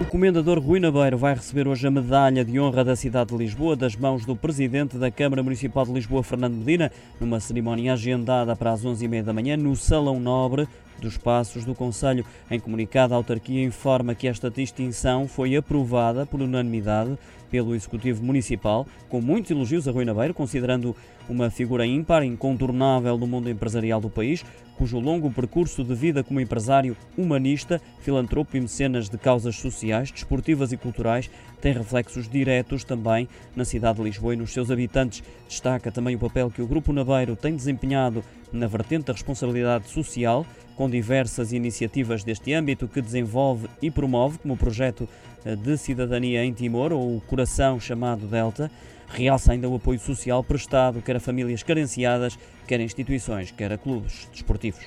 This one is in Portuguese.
O comendador Rui Nabeiro vai receber hoje a medalha de honra da cidade de Lisboa das mãos do presidente da Câmara Municipal de Lisboa, Fernando Medina, numa cerimónia agendada para as 11h30 da manhã no Salão Nobre dos Passos do Conselho. Em comunicado, a autarquia informa que esta distinção foi aprovada por unanimidade pelo Executivo Municipal, com muitos elogios a Rui Nabeiro, considerando uma figura ímpar, incontornável no mundo empresarial do país, cujo longo percurso de vida como empresário humanista, filantropo e mecenas de causas sociais, desportivas e culturais tem reflexos diretos também na cidade de Lisboa e nos seus habitantes. Destaca também o papel que o Grupo Nabeiro tem desempenhado na vertente da responsabilidade social, com diversas iniciativas deste âmbito que desenvolve e promove, como o projeto de cidadania em Timor, ou o Coração chamado Delta. Realça ainda o apoio social prestado quer a famílias carenciadas, quer a instituições, quer a clubes desportivos.